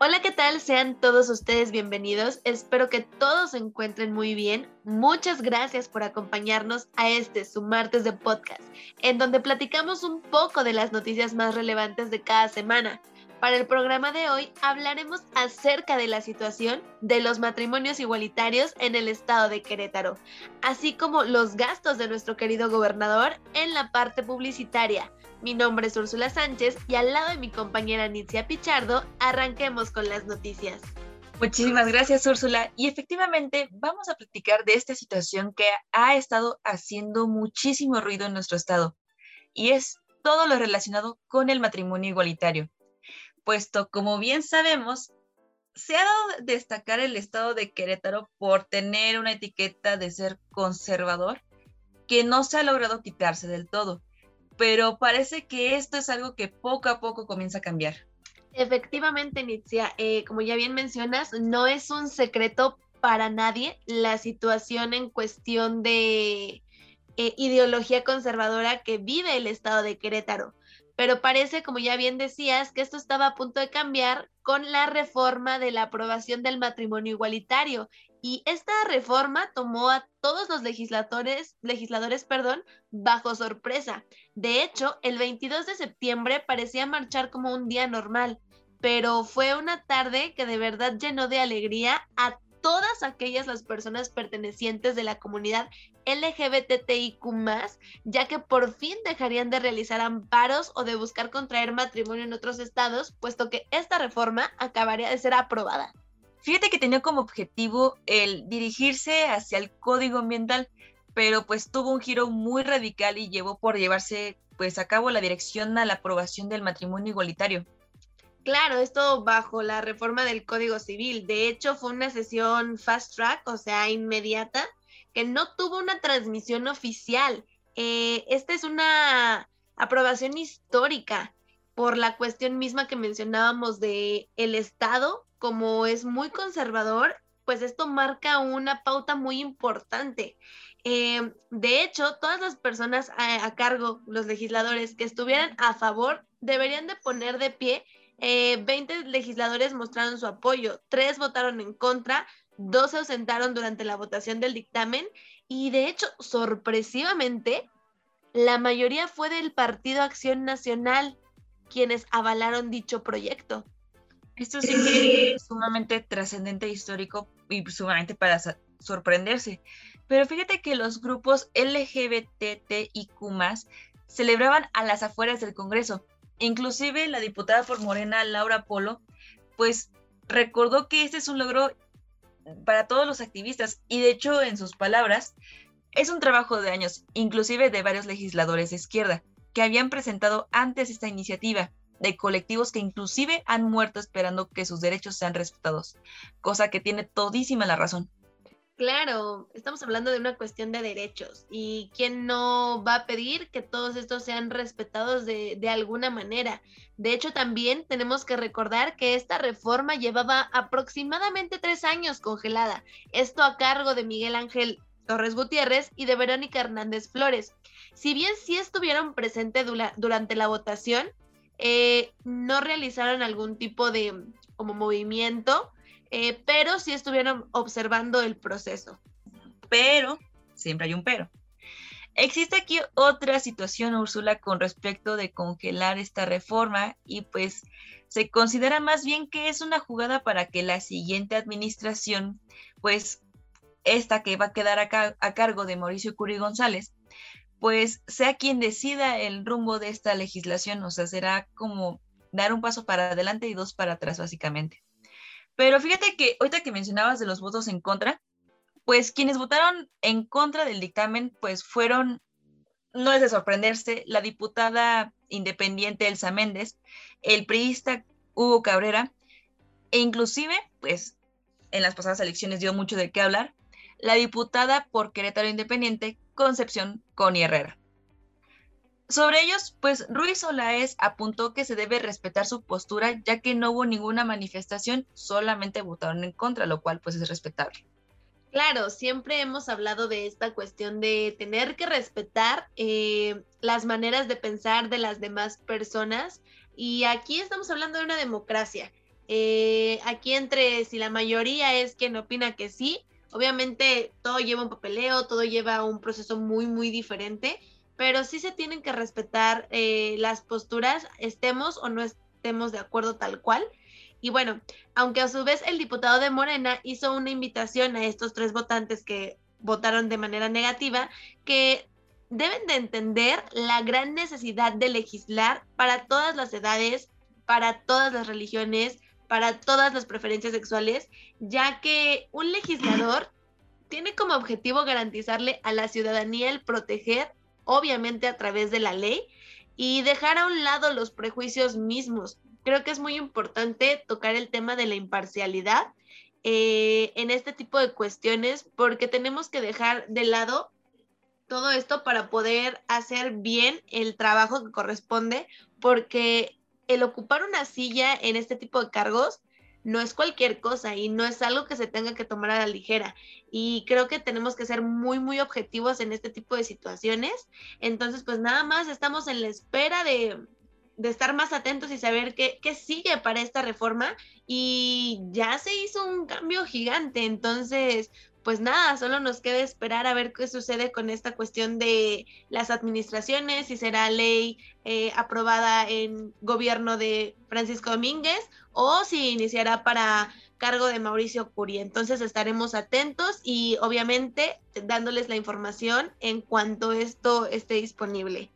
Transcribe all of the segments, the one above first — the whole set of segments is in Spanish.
Hola, ¿qué tal? Sean todos ustedes bienvenidos. Espero que todos se encuentren muy bien. Muchas gracias por acompañarnos a este, su martes de podcast, en donde platicamos un poco de las noticias más relevantes de cada semana. Para el programa de hoy hablaremos acerca de la situación de los matrimonios igualitarios en el estado de Querétaro, así como los gastos de nuestro querido gobernador en la parte publicitaria. Mi nombre es Úrsula Sánchez y al lado de mi compañera Nitzia Pichardo, arranquemos con las noticias. Muchísimas gracias, Úrsula. Y efectivamente, vamos a platicar de esta situación que ha estado haciendo muchísimo ruido en nuestro estado. Y es todo lo relacionado con el matrimonio igualitario. Puesto, como bien sabemos, se ha dado a destacar el estado de Querétaro por tener una etiqueta de ser conservador que no se ha logrado quitarse del todo pero parece que esto es algo que poco a poco comienza a cambiar. Efectivamente, Nitzia, eh, como ya bien mencionas, no es un secreto para nadie la situación en cuestión de eh, ideología conservadora que vive el estado de Querétaro. Pero parece, como ya bien decías, que esto estaba a punto de cambiar con la reforma de la aprobación del matrimonio igualitario y esta reforma tomó a todos los legisladores, legisladores perdón, bajo sorpresa. De hecho, el 22 de septiembre parecía marchar como un día normal, pero fue una tarde que de verdad llenó de alegría a todas aquellas las personas pertenecientes de la comunidad LGBTIQ, ya que por fin dejarían de realizar amparos o de buscar contraer matrimonio en otros estados, puesto que esta reforma acabaría de ser aprobada. Fíjate que tenía como objetivo el dirigirse hacia el código ambiental, pero pues tuvo un giro muy radical y llevó por llevarse pues a cabo la dirección a la aprobación del matrimonio igualitario. Claro, esto bajo la reforma del Código Civil. De hecho, fue una sesión fast track, o sea, inmediata, que no tuvo una transmisión oficial. Eh, esta es una aprobación histórica por la cuestión misma que mencionábamos de el Estado como es muy conservador, pues esto marca una pauta muy importante. Eh, de hecho, todas las personas a, cargo, los legisladores que estuvieran a favor, deberían de poner de pie. Eh, 20 legisladores mostraron su apoyo, tres votaron en contra, dos se ausentaron durante la votación del dictamen y de hecho, sorpresivamente, la mayoría fue del Partido Acción Nacional quienes avalaron dicho proyecto. Esto es sumamente trascendente e histórico y sumamente para sorprenderse. Pero fíjate que los grupos LGBTIQ celebraban a las afueras del Congreso. Inclusive la diputada por Morena, Laura Polo, pues recordó que este es un logro para todos los activistas y de hecho en sus palabras es un trabajo de años, inclusive de varios legisladores de izquierda, que habían presentado antes esta iniciativa de colectivos que inclusive han muerto esperando que sus derechos sean respetados, cosa que tiene todísima la razón. Claro, estamos hablando de una cuestión de derechos y quién no va a pedir que todos estos sean respetados de, de, alguna manera. De hecho, también tenemos que recordar que esta reforma llevaba aproximadamente tres años congelada, esto a cargo de Miguel Ángel Torres Gutiérrez y de Verónica Hernández Flores. Si bien sí estuvieron presentes durante la votación, eh, no realizaron algún tipo de como movimiento, eh, pero sí estuvieron observando el proceso. Pero, siempre hay un pero. Existe aquí otra situación, Úrsula, con respecto de congelar esta reforma y pues se considera más bien que es una jugada para que la siguiente administración, pues esta que va a quedar acá a cargo de Mauricio Curi González, pues sea quien decida el rumbo de esta legislación, o sea, será como dar un paso para adelante y dos para atrás, básicamente. Pero fíjate que ahorita que mencionabas de los votos en contra, pues quienes votaron en contra del dictamen, pues fueron, no es de sorprenderse, la diputada independiente Elsa Méndez, el priista Hugo Cabrera, e inclusive, pues en las pasadas elecciones dio mucho de qué hablar, la diputada por Querétaro Independiente, Concepción Connie Herrera. Sobre ellos, pues Ruiz Olaez apuntó que se debe respetar su postura ya que no hubo ninguna manifestación, solamente votaron en contra, lo cual pues es respetable. Claro, siempre hemos hablado de esta cuestión de tener que respetar eh, las maneras de pensar de las demás personas y aquí estamos hablando de una democracia. Eh, aquí entre si la mayoría es quien opina que sí, obviamente todo lleva un papeleo, todo lleva un proceso muy, muy diferente, pero sí se tienen que respetar eh, las posturas, estemos o no estemos de acuerdo tal cual. Y bueno, aunque a su vez el diputado de Morena hizo una invitación a estos tres votantes que votaron de manera negativa, que deben de entender la gran necesidad de legislar para todas las edades, para todas las religiones, para todas las preferencias sexuales, ya que un legislador tiene como objetivo garantizarle a la ciudadanía el proteger, obviamente a través de la ley, y dejar a un lado los prejuicios mismos. Creo que es muy importante tocar el tema de la imparcialidad eh, en este tipo de cuestiones porque tenemos que dejar de lado todo esto para poder hacer bien el trabajo que corresponde, porque el ocupar una silla en este tipo de cargos no es cualquier cosa y no es algo que se tenga que tomar a la ligera. Y creo que tenemos que ser muy, muy objetivos en este tipo de situaciones. Entonces, pues nada más estamos en la espera de, de estar más atentos y saber qué, qué, sigue para esta reforma. Y ya se hizo un cambio gigante. Entonces, pues nada, solo nos queda esperar a ver qué sucede con esta cuestión de las administraciones, si será ley eh, aprobada en gobierno de Francisco Domínguez o si iniciará para cargo de Mauricio Curi. Entonces estaremos atentos y obviamente dándoles la información en cuanto esto esté disponible.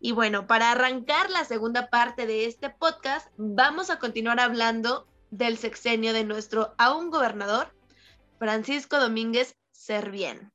Y bueno, para arrancar la segunda parte de este podcast, vamos a continuar hablando del sexenio de nuestro aún gobernador, Francisco Domínguez Servién.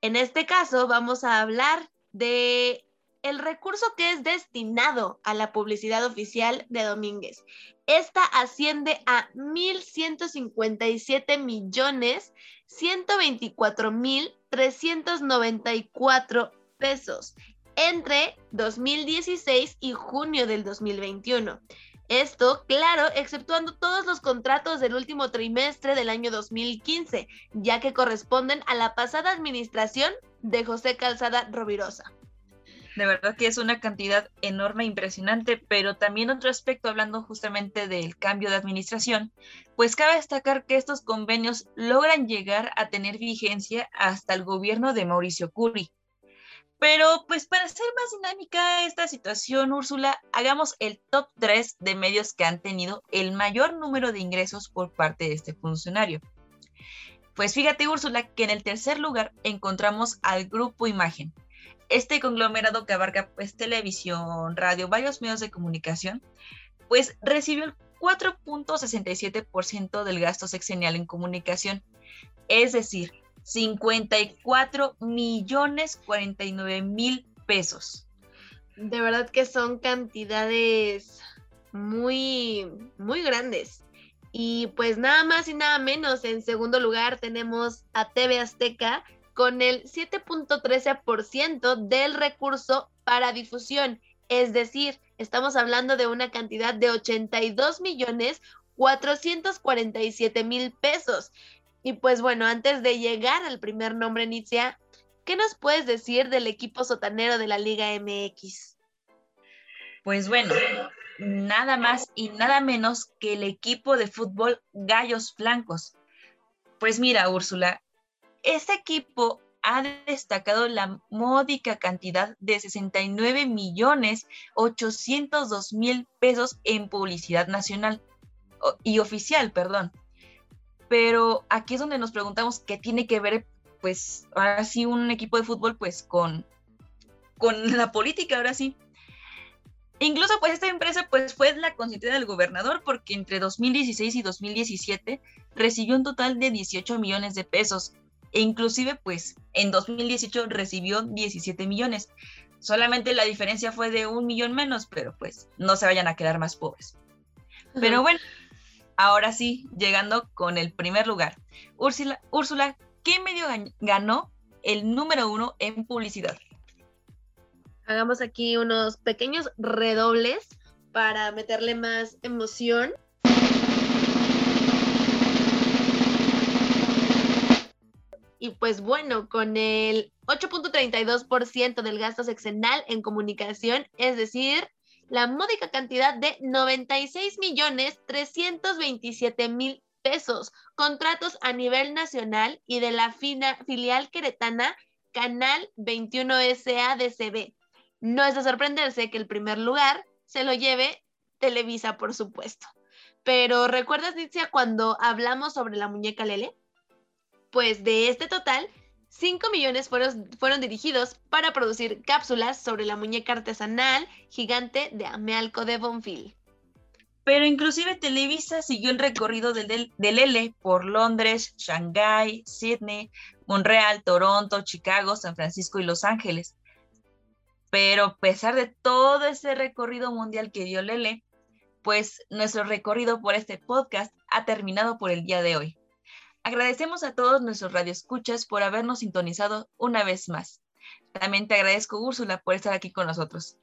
En este caso vamos a hablar de el recurso que es destinado a la publicidad oficial de Domínguez. Esta asciende a 1.157 millones 124 mil 394 pesos entre 2016 y junio del 2021. Esto, claro, exceptuando todos los contratos del último trimestre del año 2015, ya que corresponden a la pasada administración de José Calzada Rovirosa. De verdad que es una cantidad enorme, e impresionante, pero también otro aspecto, hablando justamente del cambio de administración, pues cabe destacar que estos convenios logran llegar a tener vigencia hasta el gobierno de Mauricio Curi, pero pues para hacer más dinámica esta situación, Úrsula, hagamos el top 3 de medios que han tenido el mayor número de ingresos por parte de este funcionario. Pues fíjate, Úrsula, que en el tercer lugar encontramos al Grupo Imagen. Este conglomerado que abarca pues televisión, radio, varios medios de comunicación, pues recibió el 4.67% del gasto sexenial en comunicación. Es decir, 54 millones 49 mil pesos. De verdad que son cantidades muy, muy grandes. Y pues nada más y nada menos, en segundo lugar tenemos a TV Azteca con el 7.13% del recurso para difusión. Es decir, estamos hablando de una cantidad de 82 millones 447 mil pesos. Y pues bueno, antes de llegar al primer nombre, Nitzia, ¿qué nos puedes decir del equipo sotanero de la Liga MX? Pues bueno, nada más y nada menos que el equipo de fútbol Gallos Blancos. Pues mira, Úrsula, este equipo ha destacado la módica cantidad de 69 millones 802 mil pesos en publicidad nacional y oficial, perdón. Pero aquí es donde nos preguntamos qué tiene que ver, pues, ahora sí, un equipo de fútbol, pues, con, con la política, ahora sí. Incluso, pues, esta empresa, pues, fue la consentida del gobernador porque entre 2016 y 2017 recibió un total de 18 millones de pesos. E inclusive, pues, en 2018 recibió 17 millones. Solamente la diferencia fue de un millón menos, pero pues no se vayan a quedar más pobres. Pero bueno, ahora sí, llegando con el primer lugar. Úrsula, Úrsula ¿qué medio ganó el número uno en publicidad? Hagamos aquí unos pequeños redobles para meterle más emoción. Y pues bueno, con el 8.32% del gasto sexenal en comunicación, es decir, la módica cantidad de 96 millones 327 mil pesos, contratos a nivel nacional y de la filial queretana Canal 21 SADCB. No es de sorprenderse que el primer lugar se lo lleve Televisa, por supuesto. Pero ¿recuerdas, Nitzia, cuando hablamos sobre la muñeca Lele? Pues de este total, 5 millones fueron, fueron dirigidos para producir cápsulas sobre la muñeca artesanal gigante de Amealco de Bonfil. Pero inclusive Televisa siguió el recorrido del, Lele por Londres, Shanghái, Sydney, Montreal, Toronto, Chicago, San Francisco y Los Ángeles. Pero a pesar de todo ese recorrido mundial que dio Lele, pues nuestro recorrido por este podcast ha terminado por el día de hoy. Agradecemos a todos nuestros radioescuchas por habernos sintonizado una vez más. También te agradezco, Úrsula, por estar aquí con nosotros.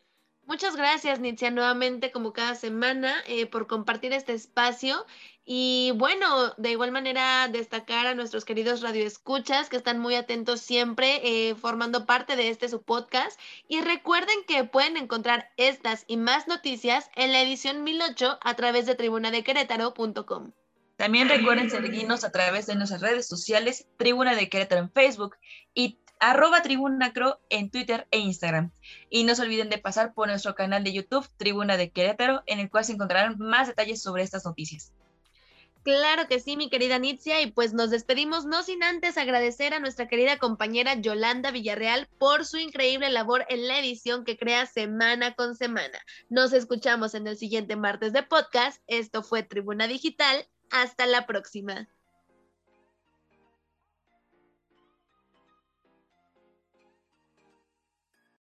Muchas gracias, Nitzia, nuevamente como cada semana eh, por compartir este espacio. Y bueno, de igual manera destacar a nuestros queridos radioescuchas que están muy atentos siempre eh, formando parte de este su podcast. Y recuerden que pueden encontrar estas y más noticias en la edición 1008 a través de tribunadequerétaro.com. También recuerden seguirnos a través de nuestras redes sociales, Tribuna de Querétaro en Facebook y arroba tribunacro en Twitter e Instagram. Y no se olviden de pasar por nuestro canal de YouTube, Tribuna de Querétaro, en el cual se encontrarán más detalles sobre estas noticias. Claro que sí, mi querida Nitzia, y pues nos despedimos no sin antes agradecer a nuestra querida compañera Yolanda Villarreal por su increíble labor en la edición que crea semana con semana. Nos escuchamos en el siguiente martes de podcast. Esto fue Tribuna Digital. Hasta la próxima.